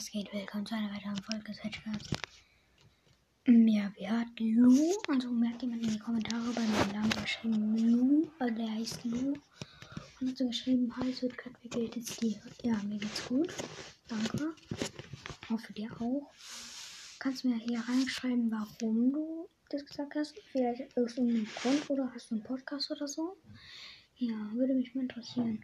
was geht? Willkommen zu einer weiteren Folge Switchcast. Mm, ja, wir hat Lu, also merkt jemand in die Kommentare bei meinem Namen geschrieben, Lu, also der heißt Lu. Und hat so geschrieben, hi, es wird wie geht es dir? Ja, mir geht's gut. Danke. Hoffe dir auch. Kannst mir hier reinschreiben, warum du das gesagt hast? Vielleicht aus irgendeinem Grund oder hast du einen Podcast oder so? Ja, würde mich mal interessieren.